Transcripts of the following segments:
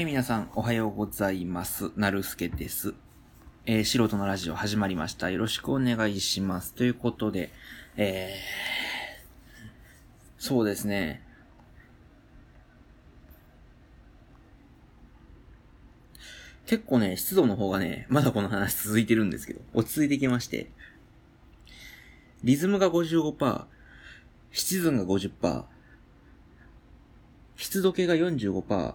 はい、皆さん、おはようございます。なるすけです。えー、素人のラジオ始まりました。よろしくお願いします。ということで、えー、そうですね。結構ね、湿度の方がね、まだこの話続いてるんですけど、落ち着いてきまして、リズムが55%、湿度が50%、湿度計が45%、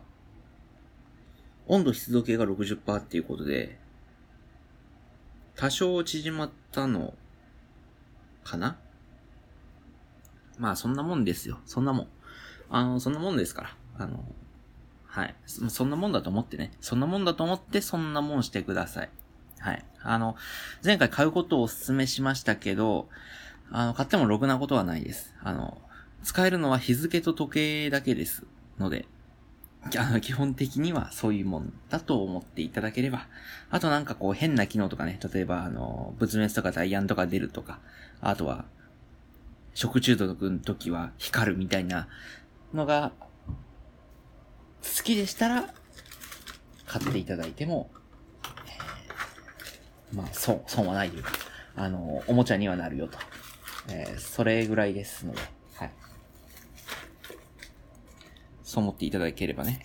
温度湿度計が60%っていうことで、多少縮まったの、かな？まあそんなもんですよ。そんなもん。あの、そんなもんですから。あの、はい。そんなもんだと思ってね。そんなもんだと思って、そんなもんしてください。はい。あの、前回買うことをお勧めしましたけど、あの、買ってもろくなことはないです。あの、使えるのは日付と時計だけです。ので、あの、基本的にはそういうもんだと思っていただければ。あとなんかこう変な機能とかね、例えばあの、仏滅とかダイヤンとか出るとか、あとは、食中毒の時は光るみたいなのが、好きでしたら、買っていただいても、えまあ、そう、損はないというか、あの、おもちゃにはなるよと。えーそれぐらいですので、はい。そう思っていただければね。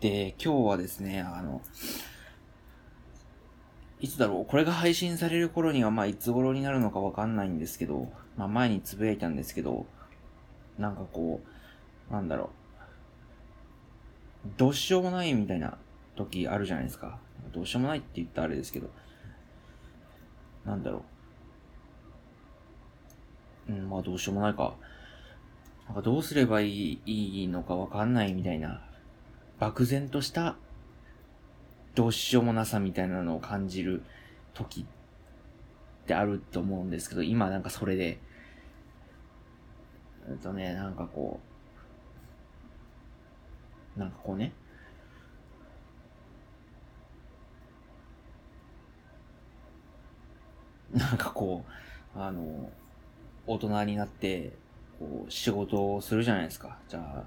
で、今日はですね、あの、いつだろうこれが配信される頃には、まあ、いつ頃になるのかわかんないんですけど、まあ、前につぶやいたんですけど、なんかこう、なんだろう、どうしようもないみたいな時あるじゃないですか。どうしようもないって言ったらあれですけど、なんだろう。うん、まあどうしようもないか。なんかどうすればいいいいのかわかんないみたいな、漠然とした、どうしようもなさみたいなのを感じる時ってあると思うんですけど、今なんかそれで、えっとね、なんかこう、なんかこうね、なんかこう、あの、大人になって、こう、仕事をするじゃないですか。じゃあ、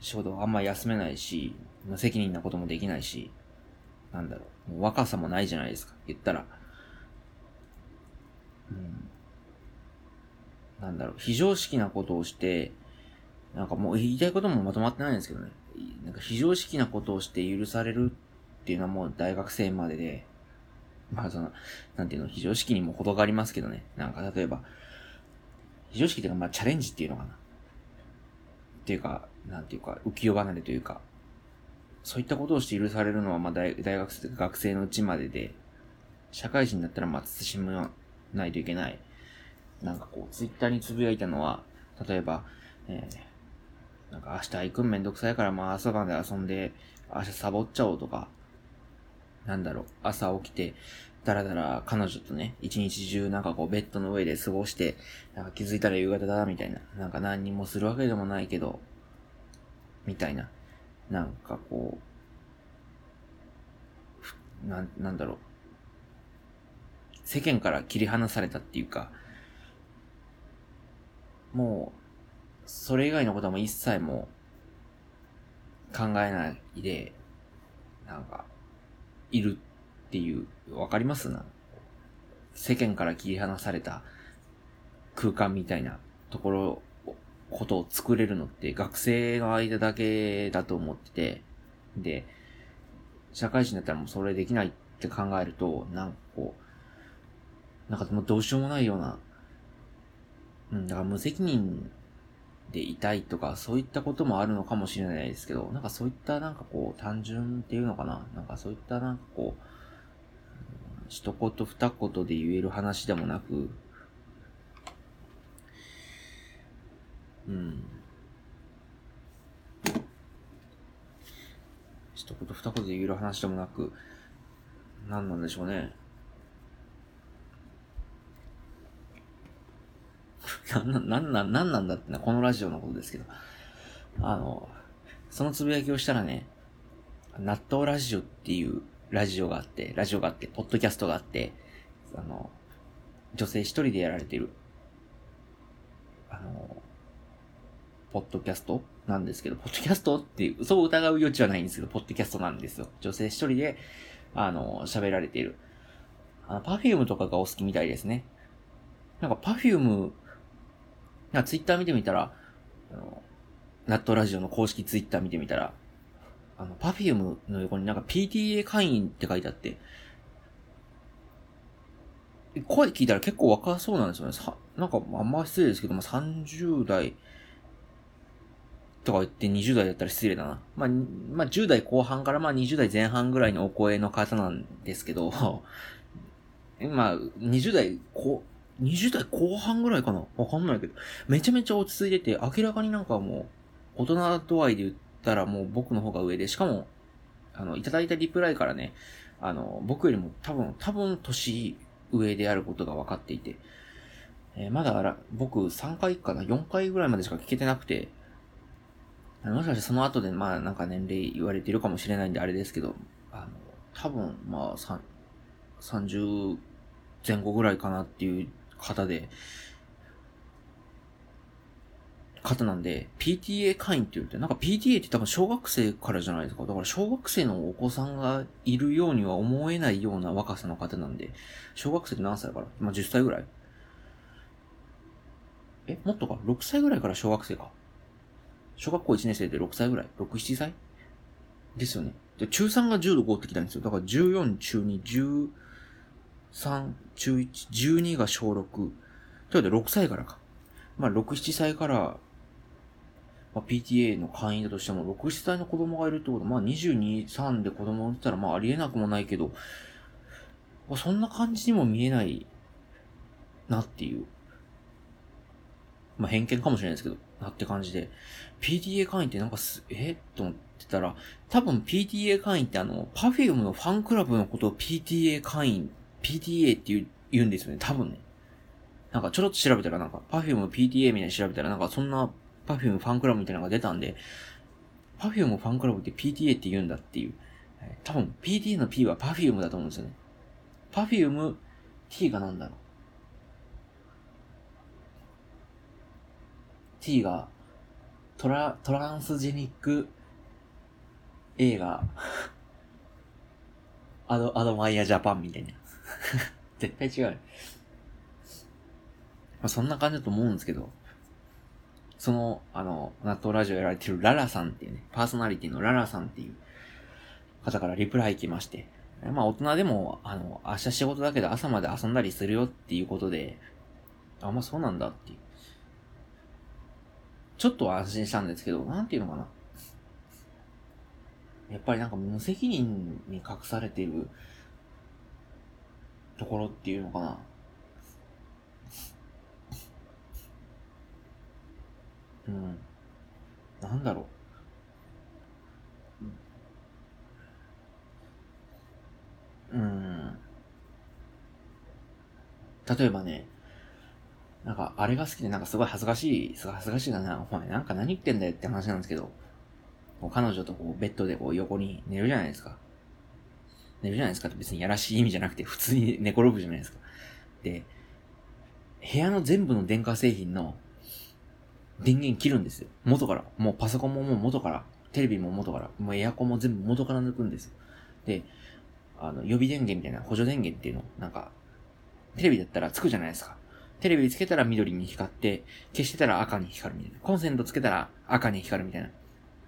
仕事あんま休めないし、無責任なこともできないし、なんだろう、もう若さもないじゃないですか。言ったら。うん。なんだろう、非常識なことをして、なんかもう言いたいこともまとまってないんですけどね。なんか非常識なことをして許されるっていうのはもう大学生までで、まあその、なんていうの、非常識にも程がありますけどね。なんか例えば、非常識っていうかまあチャレンジっていうのかな。っていうか、なんていうか、浮世離れというか、そういったことをして許されるのはまあ大大学生、学生のうちまでで、社会人になったらまあ慎まないといけない。なんかこう、ツイッターにつぶやいたのは、例えば、えー、なんか明日行くんめんどくさいからまあ朝まで遊んで、明日サボっちゃおうとか、なんだろう、朝起きて、だらだら彼女とね、一日中なんかこうベッドの上で過ごして、なんか気づいたら夕方だ、みたいな。なんか何にもするわけでもないけど、みたいな。なんかこう、なん、なんだろう。世間から切り離されたっていうか、もう、それ以外のことも一切も考えないで、なんか、いるっていう、わかります？な世間から切り離された空間みたいなところ、ことを作れるのって学生の間だけだと思ってて、で、社会人だったらもうそれできないって考えると、なんかこう、なんかもうどうしようもないような、うん、だから無責任でいたいとか、そういったこともあるのかもしれないですけど、なんかそういったなんかこう、単純っていうのかな？なんかそういったなんかこう、一言二言で言える話でもなく、うん。一言二言で言える話でもなく、何なんでしょうね。なな、なんなん、なんなんだってな、このラジオのことですけど。あの、そのつぶやきをしたらね、納豆ラジオっていうラジオがあって、ラジオがあって、ポッドキャストがあって、あの、女性一人でやられてる、あの、ポッドキャストなんですけど、ポッドキャストっていう、そう疑う余地はないんですけど、ポッドキャストなんですよ。女性一人で、あの、喋られている。あの、パフュームとかがお好きみたいですね。なんかパフューム、なツイッター見てみたら、あの、ナットラジオの公式ツイッター見てみたら、あの、パフュームの横になんか PTA 会員って書いてあって、声聞いたら結構若そうなんですよね。さなんかあんま失礼ですけど、まあ、30代とか言って20代だったら失礼だな。まあ、まあ、10代後半からまあ20代前半ぐらいのお声の方なんですけど、まあ、20代後、20代後半ぐらいかな？わかんないけど、めちゃめちゃ落ち着いてて、明らかになんかもう、大人度合いで言ってたらもう僕の方が上で、しかも、あの、いただいたリプライからね、あの、僕よりも多分、多分年上であることが分かっていて、えー、まだ僕3回かな ?4 回ぐらいまでしか聞けてなくて、もしかしてその後でまあなんか年齢言われてるかもしれないんであれですけど、あの、多分まあ30前後ぐらいかなっていう方で、方なんで、PTA 会員って言って、なんか PTA って多分小学生からじゃないですか。だから小学生のお子さんがいるようには思えないような若さの方なんで、小学生って何歳から？まあ、10歳ぐらいえ、もっとか ?6 歳ぐらいから？小学生か。小学校1年生で6歳ぐらい ?6、7歳？ですよね。で、中3が10度5ってきたんですよ。だから14、中2、13、中1、12が小6。ということで6歳からか。まあ、6、7歳からまあ、PTA の会員だとしても、6、7歳の子供がいるってこと、まあ、22、3で子供を産んでたら、まあ、ありえなくもないけど、まあ、そんな感じにも見えないなっていう。まあ、偏見かもしれないですけど、なって感じで。PTA 会員ってなんかす、え？と思ってたら、多分 PTA 会員ってあの、Perfume のファンクラブのことを PTA 会員、PTA って言う言うんですよね。多分ね。なんかちょろっと調べたらなんか、Perfume PTA みたいに調べたらなんかそんなパフュームファンクラブみたいなのが出たんで、パフュームファンクラブって PTA って言うんだっていう。多分 PTA の P はパフュームだと思うんですよね。パフューム T がなんだろう。T がトラ、トランスジェニック映画 アド、アドマイヤジャパンみたいな。絶対違う。そんな感じだと思うんですけど。その、あの、納豆ラジオやられてるララさんっていうね、パーソナリティのララさんっていう方からリプライ来まして、まあ大人でも、あの、明日仕事だけど朝まで遊んだりするよっていうことで、あ、まあそうなんだっていう。ちょっと安心したんですけど、なんていうのかな。やっぱりなんか無責任に隠されているところっていうのかな。うん。なんだろう。うん。例えばね、なんか、あれが好きで、なんかすごい恥ずかしい、すごい恥ずかしいかな。お前なんか何言ってんだよって話なんですけど、彼女とこう、ベッドでこう、横に寝るじゃないですか。寝るじゃないですかって別にやらしい意味じゃなくて、普通に寝転ぶじゃないですか。で、部屋の全部の電化製品の電源切るんですよ。元から。もうパソコンももう元から。テレビも元から。もうエアコンも全部元から抜くんですよ。で、あの、予備電源みたいな補助電源っていうの、なんか、テレビだったらつくじゃないですか。テレビつけたら緑に光って、消してたら赤に光るみたいな。コンセントつけたら赤に光るみたいな。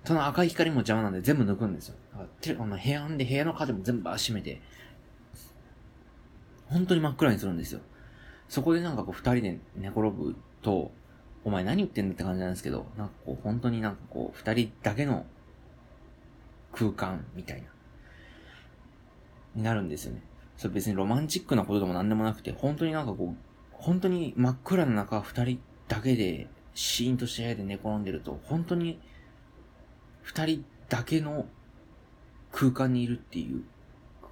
その赤い光も邪魔なんで全部抜くんですよ。テレあの部屋で部屋の風も全部閉めて、本当に真っ暗にするんですよ。そこでなんかこう二人で寝転ぶと、お前何言ってんだって感じなんですけど、なんかこう、本当になんかこう、二人だけの空間みたいな、になるんですよね。それ別にロマンチックなことでも何でもなくて、本当になんかこう、本当に真っ暗な中、二人だけで、シーンとした部屋で寝転んでると、本当に、二人だけの空間にいるっていう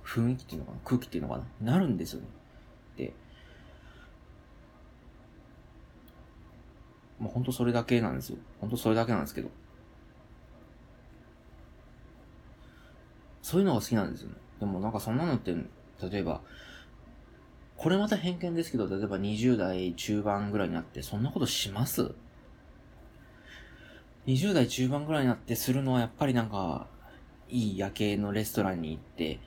雰囲気っていうのかな空気っていうのかななるんですよね。で、もうほんとそれだけなんですよ。ほんとそれだけなんですけど。そういうのが好きなんですよね。でもなんかそんなのって、例えば、これまた偏見ですけど、例えば20代中盤ぐらいになって、そんなことします？20代中盤ぐらいになってするのはやっぱりなんか、いい夜景のレストランに行って、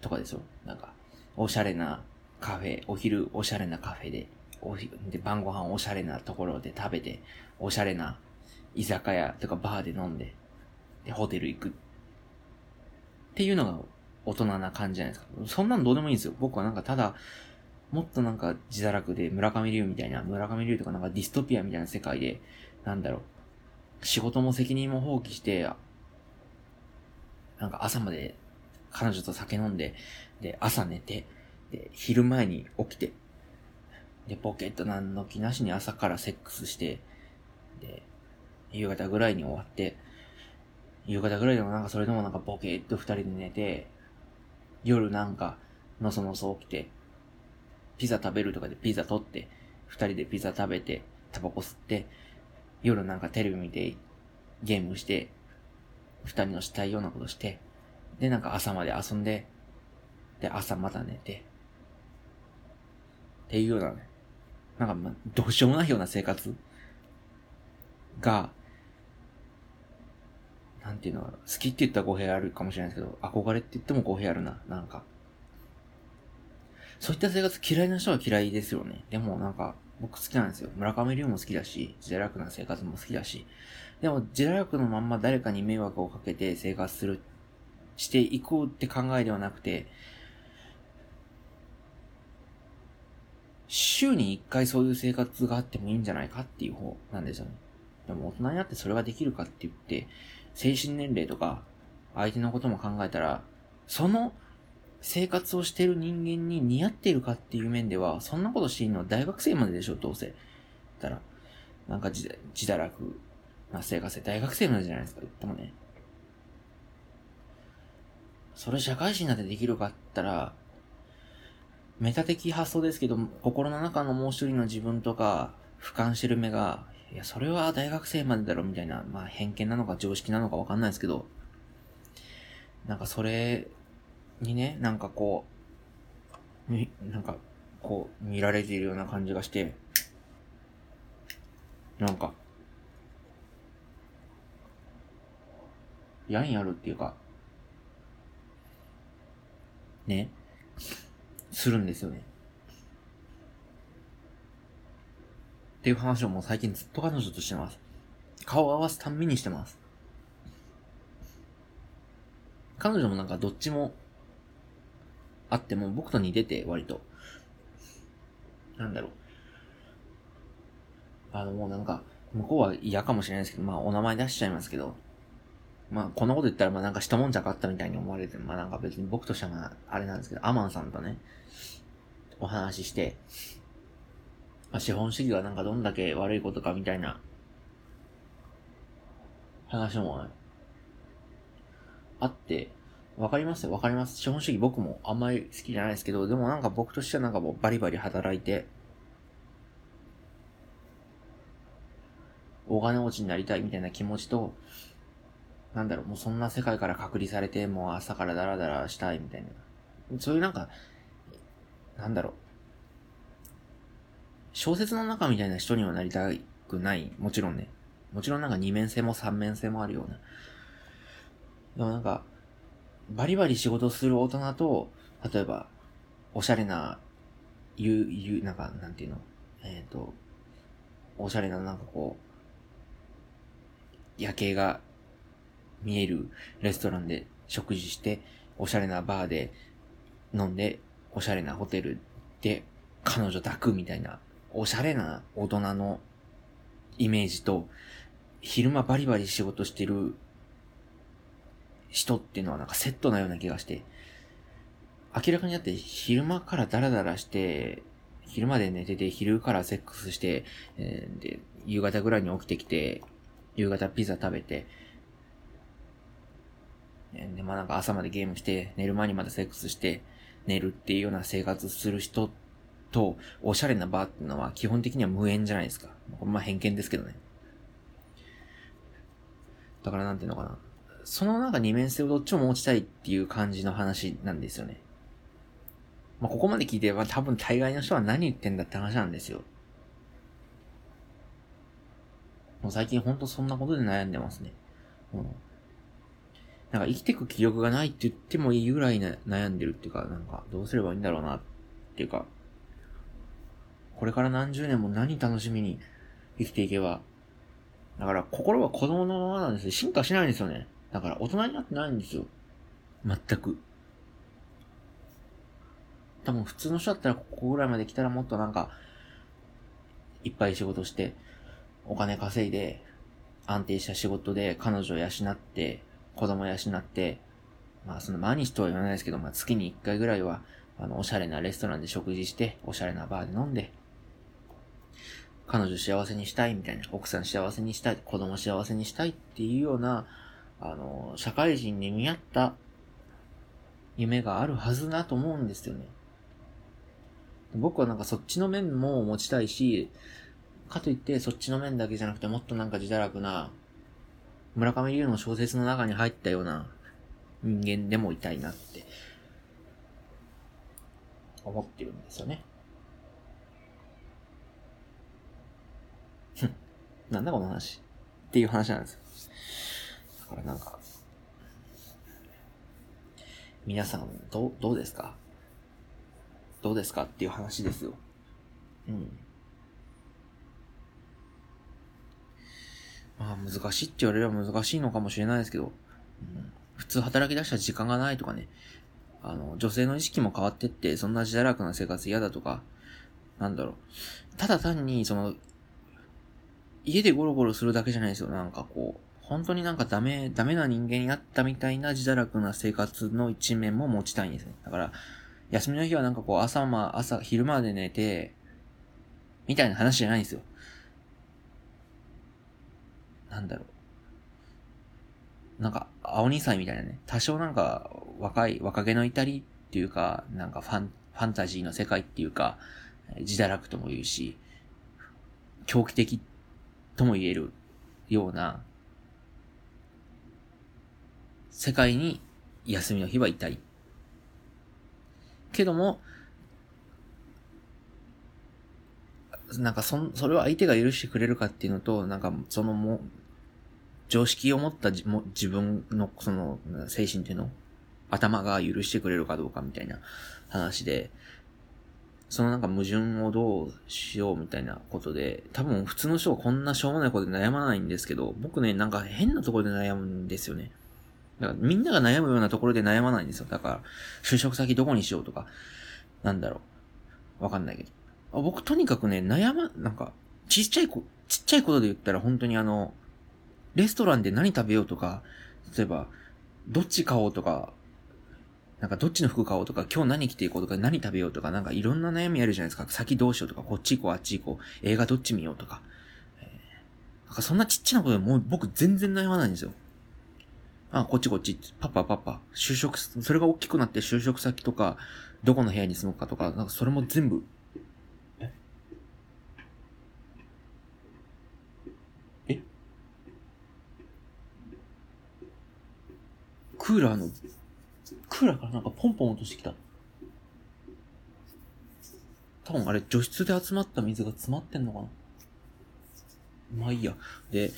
とかですよ。なんか、おしゃれなカフェ、お昼おしゃれなカフェで、おで晩ご飯おしゃれなところで食べて、おしゃれな居酒屋とかバーで飲んで、で、ホテル行く。っていうのが大人な感じじゃないですか。そんなのどうでもいいんですよ。僕はなんかただ、もっとなんか自堕落で村上龍みたいな、村上龍とかなんかディストピアみたいな世界で、なんだろう、仕事も責任も放棄して、なんか朝まで彼女と酒飲んで、で、朝寝て、で、昼前に起きて、で、ポケット何の気なしに朝からセックスして、で、夕方ぐらいに終わって、夕方ぐらいでもなんかそれでもなんかポケット二人で寝て、夜なんか、のそのそ起きて、ピザ食べるとかでピザ取って、二人でピザ食べて、タバコ吸って、夜なんかテレビ見て、ゲームして、二人のしたいようなことして、で、なんか朝まで遊んで、で、朝また寝て、っていうようなね、なんか、どうしようもないような生活が、なんていうの好きって言ったら語弊あるかもしれないですけど、憧れって言っても語弊あるな、なんか。そういった生活嫌いな人は嫌いですよね。でもなんか、僕好きなんですよ。村上龍も好きだし、自堕落な生活も好きだし。でも、自堕落のまんま誰かに迷惑をかけて生活する、していこうって考えではなくて、週に一回そういう生活があってもいいんじゃないかっていう方なんですよね。でも大人になってそれができるかって言って、精神年齢とか、相手のことも考えたら、その生活をしてる人間に似合っているかっていう面では、そんなことしていいのは大学生まででしょ、どうせ。たら、なんか自堕落な生活で大学生までじゃないですか、言ってもね。それ社会人になってできるかって言ったら、メタ的発想ですけど、心の中のもう一人の自分とか、俯瞰してる目が、いや、それは大学生までだろ、みたいな、まあ偏見なのか常識なのかわかんないですけど、なんかそれにね、なんかこう、み、なんか、こう、見られているような感じがして、なんか、嫌になるっていうか、ね、するんですよね。っていう話をもう最近ずっと彼女としてます。顔を合わすたんびにしてます。彼女もなんかどっちもあっても僕と似てて、割と。なんだろう。あの、もうなんか、向こうは嫌かもしれないですけど、まあお名前出しちゃいますけど、まあこんなこと言ったらまあなんかしたもんじゃかったみたいに思われて、まあなんか別に僕としてはあれなんですけど、アマンさんとね、お話しして、まあ資本主義がなんかどんだけ悪いことかみたいな話も、ね、あって、わかりますよ、わかります。資本主義僕もあんまり好きじゃないですけど、でもなんか僕としてはなんかもうバリバリ働いて、大金持ちになりたいみたいな気持ちと、なんだろう、もうそんな世界から隔離されて、もう朝からダラダラしたいみたいな。そういうなんか、なんだろう。小説の中みたいな人にはなりたくない。もちろんね。もちろんなんか二面性も三面性もあるような。でもなんか、バリバリ仕事する大人と、例えば、おしゃれな、ゆ、ゆ、なんか、なんていうの？えっ、ー、と、おしゃれななんかこう、夜景が見えるレストランで食事して、おしゃれなバーで飲んで、おしゃれなホテルで彼女抱くみたいな、おしゃれな大人のイメージと、昼間バリバリ仕事してる人っていうのはなんかセットなような気がして、明らかにだって昼間からダラダラして、昼まで寝てて、昼からセックスして、えー、で、夕方ぐらいに起きてきて、夕方ピザ食べて、で、まあなんか朝までゲームして、寝る前にまたセックスして、寝るっていうような生活する人と、おしゃれなバーっていうのは基本的には無縁じゃないですか。まあ偏見ですけどね。だからなんていうのかな。そのなんか二面性をどっちも持ちたいっていう感じの話なんですよね。まあ、ここまで聞いて、まあ、多分大概の人は何言ってんだって話なんですよ。もう最近ほんとそんなことで悩んでますね。うん。なんか生きてく気力がないって言ってもいいぐらいな悩んでるっていうか、なんかどうすればいいんだろうなっていうか、これから何十年も何楽しみに生きていけば、だから心は子供のままなんですよ。進化しないんですよね。だから大人になってないんですよ。全く。多分普通の人だったらここぐらいまで来たらもっとなんか、いっぱい仕事して、お金稼いで、安定した仕事で彼女を養って、子供養って、まあその毎日とは言わないですけど、まあ月に1回ぐらいは、あの、おしゃれなレストランで食事して、おしゃれなバーで飲んで、彼女幸せにしたいみたいな、奥さん幸せにしたい、子供幸せにしたいっていうような、あの、社会人に見合った夢があるはずなと思うんですよね。僕はなんかそっちの面も持ちたいし、かといってそっちの面だけじゃなくてもっとなんか自堕落な、村上龍の小説の中に入ったような人間でもいたいなって、思ってるんですよね。なんだこの話っていう話なんですよ。だからなんか、皆さん、どう、どうですか？どうですか？っていう話ですよ。うん。まあ難しいって言われれば難しいのかもしれないですけど、うん、普通働き出したら時間がないとかね、あの、女性の意識も変わってって、そんな自堕落な生活嫌だとか、なんだろう。ただ単に、その、家でゴロゴロするだけじゃないですよ。なんかこう、本当になんかダメ、ダメな人間になったみたいな自堕落な生活の一面も持ちたいんですね。だから、休みの日はなんかこう朝ま、朝、昼まで寝て、みたいな話じゃないんですよ。なんだろう。なんか、青二歳みたいなね。多少なんか、若い、若気の至りっていうか、なんかファン、ファンタジーの世界っていうか、自堕落とも言うし、狂気的とも言えるような、世界に休みの日はいたい。けども、なんかそ、それは相手が許してくれるかっていうのと、なんか、そのも、常識を持ったじも自分の、その、精神っていうの？頭が許してくれるかどうかみたいな話で、そのなんか矛盾をどうしようみたいなことで、多分普通の人はこんなしょうもないことで悩まないんですけど、僕ね、なんか変なところで悩むんですよね。だからみんなが悩むようなところで悩まないんですよ。だから、就職先どこにしようとか、なんだろう。わかんないけど。僕とにかくね、悩ま、なんか、ちっちゃいこ、ちっちゃいことで言ったら本当にあの、レストランで何食べようとか、例えば、どっち買おうとか、なんかどっちの服買おうとか、今日何着ていこうとか、何食べようとか、なんかいろんな悩みあるじゃないですか。先どうしようとか、こっち行こう、あっち行こう、映画どっち見ようとか。なんかそんなちっちゃなことでもう僕全然悩まないんですよ。あ、こっちこっち、パパパパ、就職、それが大きくなって就職先とか、どこの部屋に住むかとか、なんかそれも全部、クーラーの、クーラーからなんかポンポン落としてきた。多分あれ除湿で集まった水が詰まってんのかなまあいいや。で、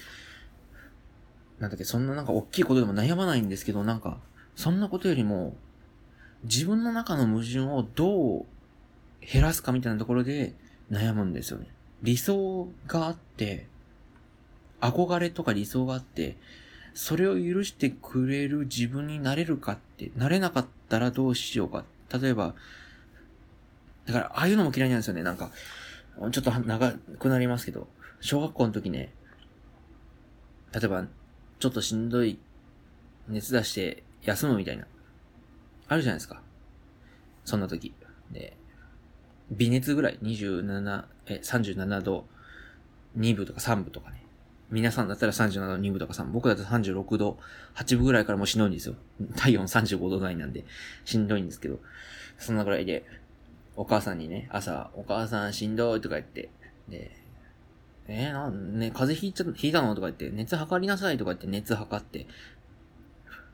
なんだっけ、そんななんか大きいことでも悩まないんですけど、なんか、そんなことよりも、自分の中の矛盾をどう減らすかみたいなところで悩むんですよね。理想があって、憧れとか理想があって、それを許してくれる自分になれるかって、なれなかったらどうしようか。例えば、だから、ああいうのも嫌いなんですよね。なんか、ちょっと長くなりますけど、小学校の時ね、例えば、ちょっとしんどい、熱出して休むみたいな。あるじゃないですか。そんな時。で、微熱ぐらい、27、え、37度2分とか3分とかね。皆さんだったら37度2分とか3。僕だったら36度8分ぐらいからもうしんどいんですよ。体温35度台なんで、しんどいんですけど。そんなぐらいで、お母さんにね、朝、お母さんしんどいとか言って、で、えー、なん、ね、風邪ひいちゃ、ひいたの？とか言って、熱測りなさいとか言って熱測って、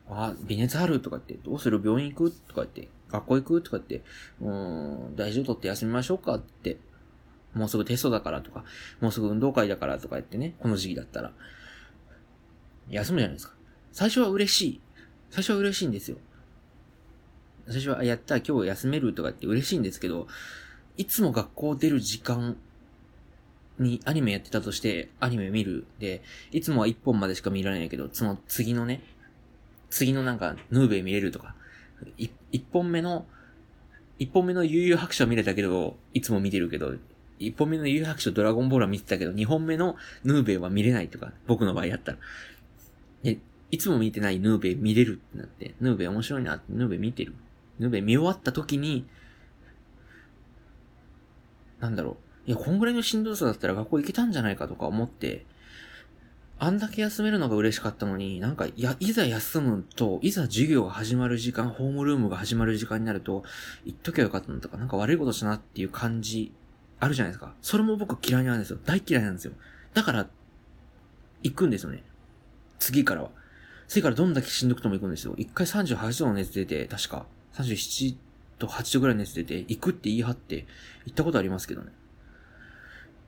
あ、微熱あるとか言って、どうする？病院行く？とか言って、学校行く？とか言って、うん、大丈夫とって休みましょうか？って。もうすぐテストだからとか、もうすぐ運動会だからとか言ってね、この時期だったら。休むじゃないですか。最初は嬉しい。最初は嬉しいんですよ。最初は、やった今日休めるとかって嬉しいんですけど、いつも学校出る時間にアニメやってたとして、アニメ見る。で、いつもは1本までしか見られないけど、その次のね、次のなんか、ヌーベイ見れるとか、1本目の、1本目の悠々白書見れたけど、いつも見てるけど、1本目の悠々白書ドラゴンボールは見てたけど、2本目のヌーベイは見れないとか、僕の場合やったら。で、いつも見てないヌーベイ見れるってなって、ヌーベイ面白いなって、ヌーベイ見てる。ヌーベイ見終わった時に、なんだろう。いや、こんぐらいのしんどさだったら学校行けたんじゃないかとか思って、あんだけ休めるのが嬉しかったのに、なんか、いや、いざ休むと、いざ授業が始まる時間、ホームルームが始まる時間になると、行っときゃよかったのとか、なんか悪いことしたなっていう感じ、あるじゃないですか。それも僕嫌いなんですよ。大嫌いなんですよ。だから、行くんですよね。次からは。次からどんだけしんどくても行くんですよ。一回38度の熱出て、確か、37と8度ぐらい熱出て、行くって言い張って、行ったことありますけどね。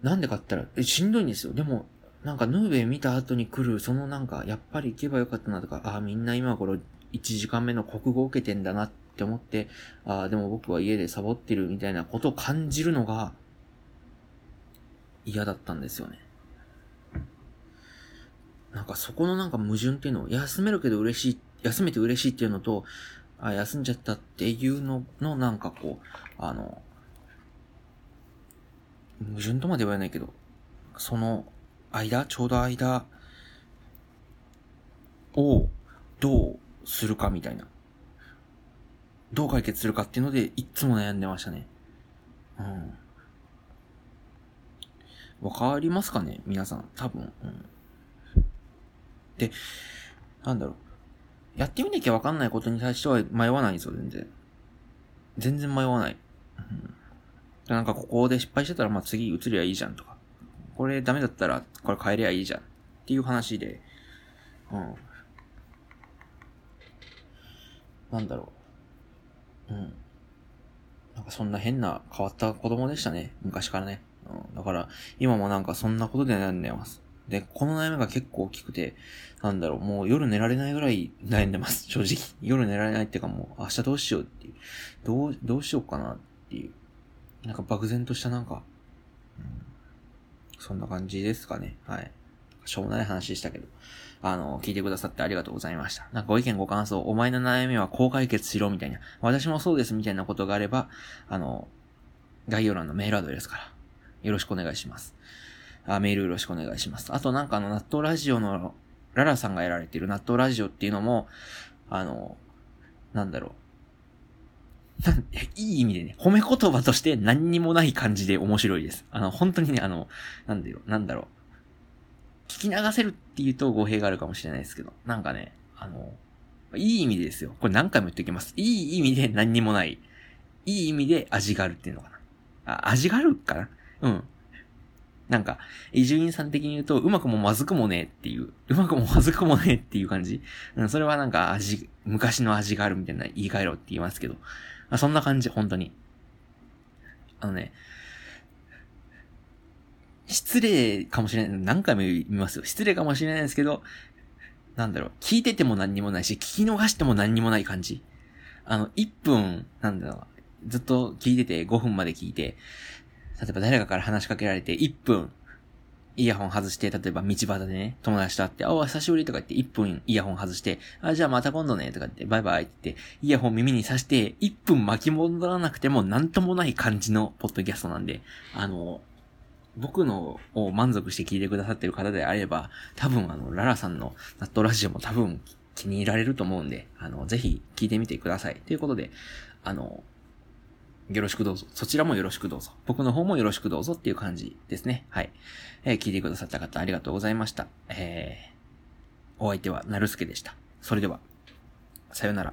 なんでかって言ったら、しんどいんですよ。でも、なんかヌーベ見た後に来る、そのなんか、やっぱり行けばよかったなとか、ああ、みんな今頃1時間目の国語を受けてんだなって思って、ああ、でも僕は家でサボってるみたいなことを感じるのが、嫌だったんですよね。なんかそこのなんか矛盾っていうのを、休めるけど嬉しい、休めて嬉しいっていうのと、あ、休んじゃったっていうののなんかこう、あの、矛盾とまでは言わないけど、その間、ちょうど間をどうするかみたいな。どう解決するかっていうので、いつも悩んでましたね。うん。わかりますかね？皆さん。多分。うん。で、なんだろう。やってみなきゃわかんないことに対しては迷わないんですよ、全然。全然迷わない。うん。なんかここで失敗してたら、まあ次移りゃいいじゃんとか。これダメだったら、これ変えりゃいいじゃん。っていう話で、うん。なんだろう。うん。なんかそんな変な変わった子供でしたね。昔からね。だから、今もなんかそんなことで悩んでます。で、この悩みが結構大きくて、なんだろう、もう夜寝られないぐらい 悩んでます、正直。夜寝られないっていうかもう、明日どうしようっていう。どう、どうしようかなっていう。なんか漠然としたなんか、うん、そんな感じですかね。はい。しょうもない話でしたけど。あの、聞いてくださってありがとうございました。なんかご意見ご感想、お前の悩みはこう解決しろみたいな、私もそうですみたいなことがあれば、あの、概要欄のメールアドレスから、よろしくお願いします。あメールよろしくお願いします。あとなんかあの、納豆ラジオの、ララさんがやられてる納豆ラジオっていうのも、あの、なんだろう。いい意味でね、褒め言葉として何にもない感じで面白いです。あの、本当にね、あの、なんだろう、なんだろう。聞き流せるって言うと語弊があるかもしれないですけど、なんかね、あの、いい意味でですよ。これ何回も言っておきます。いい意味で何にもない。いい意味で味があるっていうのかな。あ、味があるかなうん。なんか、伊集院さん的に言うと、うまくもまずくもねえっていう、うまくもまずくもねえっていう感じ。うん、それはなんか味、昔の味があるみたいな言い換えろって言いますけど、まあ、そんな感じ、本当に。あのね、失礼かもしれない。何回も言いますよ。失礼かもしれないですけど、なんだろう、聞いてても何にもないし、聞き逃しても何にもない感じ。あの、1分、なんだろう、ずっと聞いてて、5分まで聞いて、例えば誰かから話しかけられて1分イヤホン外して、例えば道端でね、友達と会って、あ、お久しぶりとか言って1分イヤホン外して、あ、じゃあまた今度ね、とか言って、バイバイって言って、イヤホン耳に刺して、1分巻き戻らなくてもなんともない感じのポッドキャストなんで、あの、僕のを満足して聞いてくださってる方であれば、多分あの、ララさんの納豆ラジオも多分気に入られると思うんで、あの、ぜひ聞いてみてください。ということで、あの、よろしくどうぞ。そちらもよろしくどうぞ。僕の方もよろしくどうぞっていう感じですね。はい。えー、聞いてくださった方ありがとうございました。えー、お相手はなるすけでした。それでは、さよなら。